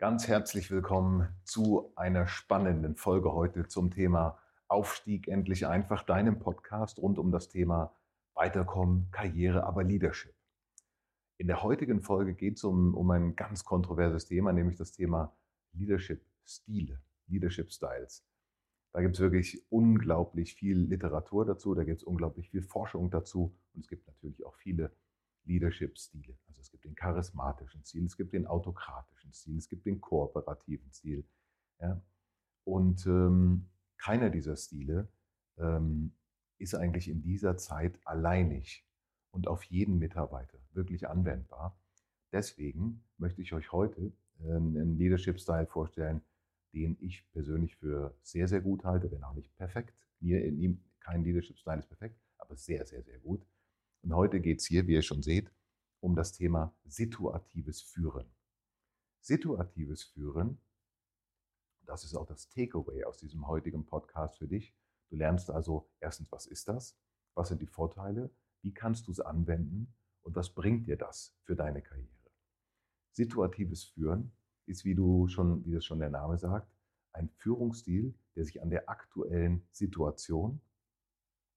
Ganz herzlich willkommen zu einer spannenden Folge heute zum Thema Aufstieg endlich einfach, deinem Podcast rund um das Thema Weiterkommen, Karriere, aber Leadership. In der heutigen Folge geht es um, um ein ganz kontroverses Thema, nämlich das Thema Leadership-Stile, Leadership-Styles. Da gibt es wirklich unglaublich viel Literatur dazu, da gibt es unglaublich viel Forschung dazu und es gibt natürlich auch viele Leadership-Stile. Also es gibt den charismatischen Stil, es gibt den autokratischen Stil, es gibt den kooperativen Stil. Ja? Und ähm, keiner dieser Stile ähm, ist eigentlich in dieser Zeit alleinig und auf jeden Mitarbeiter wirklich anwendbar. Deswegen möchte ich euch heute äh, einen Leadership-Style vorstellen, den ich persönlich für sehr, sehr gut halte, wenn auch nicht perfekt. Kein Leadership-Style ist perfekt, aber sehr, sehr, sehr gut. Und heute geht es hier, wie ihr schon seht, um das Thema situatives Führen. Situatives Führen, das ist auch das Takeaway aus diesem heutigen Podcast für dich. Du lernst also erstens, was ist das? Was sind die Vorteile? Wie kannst du es anwenden? Und was bringt dir das für deine Karriere? Situatives Führen ist, wie du schon, wie das schon der Name sagt, ein Führungsstil, der sich an der aktuellen Situation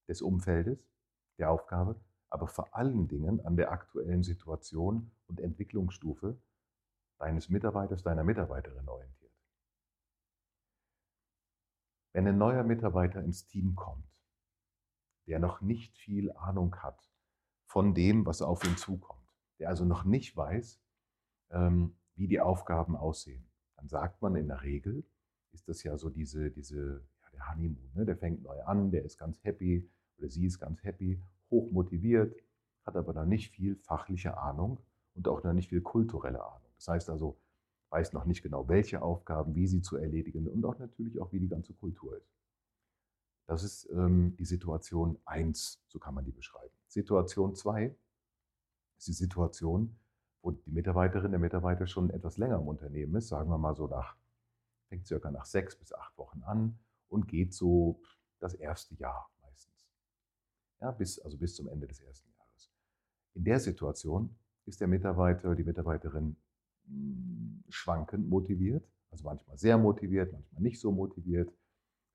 des Umfeldes, der Aufgabe aber vor allen Dingen an der aktuellen Situation und Entwicklungsstufe deines Mitarbeiters, deiner Mitarbeiterin orientiert. Wenn ein neuer Mitarbeiter ins Team kommt, der noch nicht viel Ahnung hat von dem, was auf ihn zukommt, der also noch nicht weiß, ähm, wie die Aufgaben aussehen, dann sagt man in der Regel, ist das ja so diese, diese ja, der Honeymoon, ne? der fängt neu an, der ist ganz happy oder sie ist ganz happy hoch motiviert, hat aber noch nicht viel fachliche Ahnung und auch noch nicht viel kulturelle Ahnung. Das heißt also, weiß noch nicht genau, welche Aufgaben, wie sie zu erledigen und auch natürlich auch, wie die ganze Kultur ist. Das ist ähm, die Situation 1, so kann man die beschreiben. Situation 2 ist die Situation, wo die Mitarbeiterin, der Mitarbeiter schon etwas länger im Unternehmen ist, sagen wir mal so nach, fängt circa nach sechs bis acht Wochen an und geht so das erste Jahr ja, bis, also bis zum Ende des ersten Jahres. In der Situation ist der Mitarbeiter, die Mitarbeiterin hm, schwankend motiviert, also manchmal sehr motiviert, manchmal nicht so motiviert.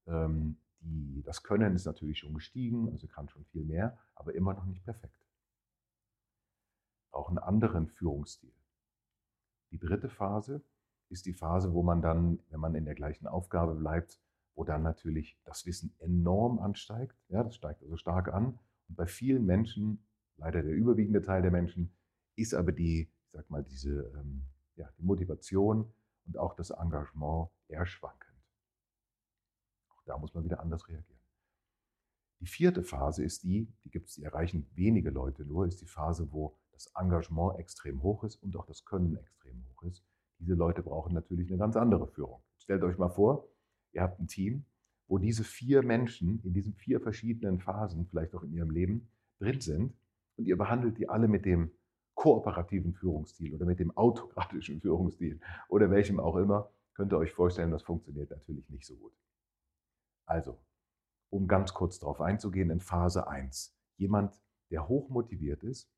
Ähm, die, das Können ist natürlich schon gestiegen, also kann schon viel mehr, aber immer noch nicht perfekt. Auch einen anderen Führungsstil. Die dritte Phase ist die Phase, wo man dann, wenn man in der gleichen Aufgabe bleibt, wo dann natürlich das Wissen enorm ansteigt. Ja, das steigt also stark an. Und bei vielen Menschen, leider der überwiegende Teil der Menschen, ist aber die, ich sag mal, diese, ähm, ja, die Motivation und auch das Engagement eher schwankend. Auch da muss man wieder anders reagieren. Die vierte Phase ist die, die gibt's, die erreichen wenige Leute nur, ist die Phase, wo das Engagement extrem hoch ist und auch das Können extrem hoch ist. Diese Leute brauchen natürlich eine ganz andere Führung. Stellt euch mal vor, Ihr habt ein Team, wo diese vier Menschen in diesen vier verschiedenen Phasen, vielleicht auch in ihrem Leben, drin sind und ihr behandelt die alle mit dem kooperativen Führungsstil oder mit dem autokratischen Führungsstil oder welchem auch immer, könnt ihr euch vorstellen, das funktioniert natürlich nicht so gut. Also, um ganz kurz darauf einzugehen, in Phase 1. Jemand, der hoch motiviert ist,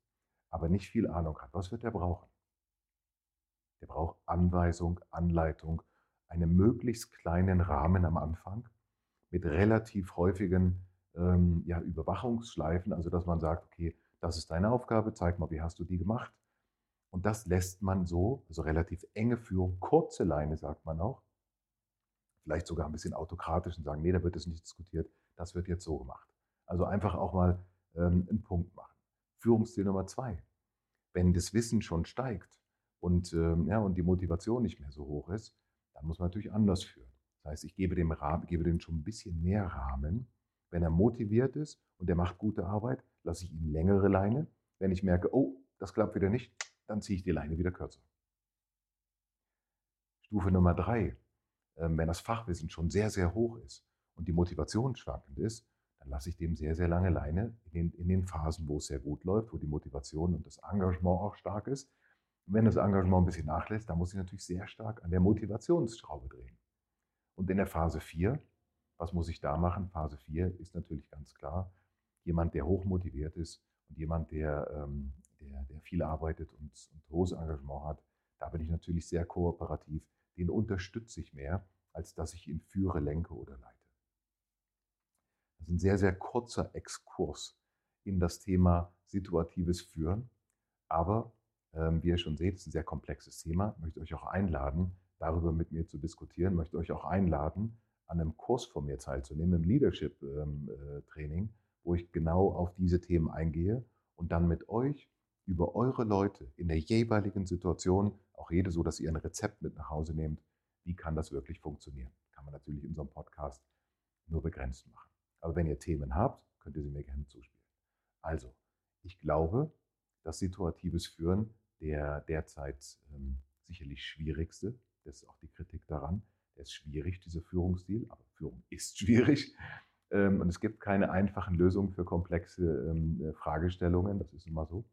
aber nicht viel Ahnung hat. Was wird er brauchen? Der braucht Anweisung, Anleitung einen möglichst kleinen Rahmen am Anfang mit relativ häufigen ähm, ja, Überwachungsschleifen, also dass man sagt, okay, das ist deine Aufgabe, zeig mal, wie hast du die gemacht. Und das lässt man so, also relativ enge Führung, kurze Leine sagt man auch, vielleicht sogar ein bisschen autokratisch und sagen, nee, da wird es nicht diskutiert, das wird jetzt so gemacht. Also einfach auch mal ähm, einen Punkt machen. Führungsziel Nummer zwei. Wenn das Wissen schon steigt und, ähm, ja, und die Motivation nicht mehr so hoch ist, dann muss man natürlich anders führen. Das heißt, ich gebe dem, Rahmen, gebe dem schon ein bisschen mehr Rahmen. Wenn er motiviert ist und er macht gute Arbeit, lasse ich ihm längere Leine. Wenn ich merke, oh, das klappt wieder nicht, dann ziehe ich die Leine wieder kürzer. Stufe Nummer drei. Ähm, wenn das Fachwissen schon sehr, sehr hoch ist und die Motivation schwankend ist, dann lasse ich dem sehr, sehr lange Leine in den, in den Phasen, wo es sehr gut läuft, wo die Motivation und das Engagement auch stark ist. Und wenn das Engagement ein bisschen nachlässt, dann muss ich natürlich sehr stark an der Motivationsschraube drehen. Und in der Phase 4, was muss ich da machen? Phase 4 ist natürlich ganz klar, jemand, der hochmotiviert ist und jemand, der, ähm, der, der viel arbeitet und, und hohes Engagement hat, da bin ich natürlich sehr kooperativ. Den unterstütze ich mehr, als dass ich ihn führe, lenke oder leite. Das ist ein sehr, sehr kurzer Exkurs in das Thema situatives Führen. Aber wie ihr schon seht, ist ein sehr komplexes Thema. Ich möchte euch auch einladen, darüber mit mir zu diskutieren. Ich möchte euch auch einladen, an einem Kurs von mir teilzunehmen, im Leadership-Training, ähm, äh, wo ich genau auf diese Themen eingehe und dann mit euch über eure Leute in der jeweiligen Situation, auch jede so, dass ihr ein Rezept mit nach Hause nehmt, wie kann das wirklich funktionieren. Kann man natürlich in so einem Podcast nur begrenzt machen. Aber wenn ihr Themen habt, könnt ihr sie mir gerne zuspielen. Also, ich glaube, dass situatives Führen der derzeit ähm, sicherlich schwierigste, das ist auch die Kritik daran, der ist schwierig, dieser Führungsstil, aber Führung ist schwierig. Ähm, und es gibt keine einfachen Lösungen für komplexe ähm, äh, Fragestellungen, das ist immer so.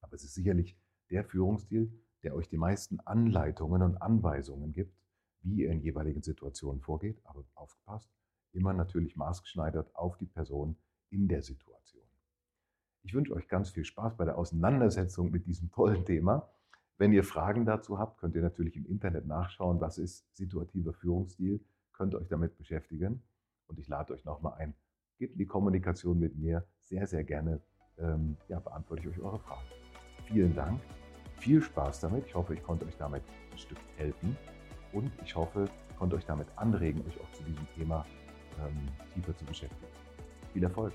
Aber es ist sicherlich der Führungsstil, der euch die meisten Anleitungen und Anweisungen gibt, wie ihr in jeweiligen Situationen vorgeht. Aber aufgepasst, immer natürlich maßgeschneidert auf die Person in der Situation. Ich wünsche euch ganz viel Spaß bei der Auseinandersetzung mit diesem tollen Thema. Wenn ihr Fragen dazu habt, könnt ihr natürlich im Internet nachschauen, was ist situativer Führungsstil, könnt euch damit beschäftigen. Und ich lade euch nochmal ein, geht in die Kommunikation mit mir. Sehr, sehr gerne ähm, ja, beantworte ich euch eure Fragen. Vielen Dank, viel Spaß damit. Ich hoffe, ich konnte euch damit ein Stück helfen. Und ich hoffe, ich konnte euch damit anregen, euch auch zu diesem Thema ähm, tiefer zu beschäftigen. Viel Erfolg!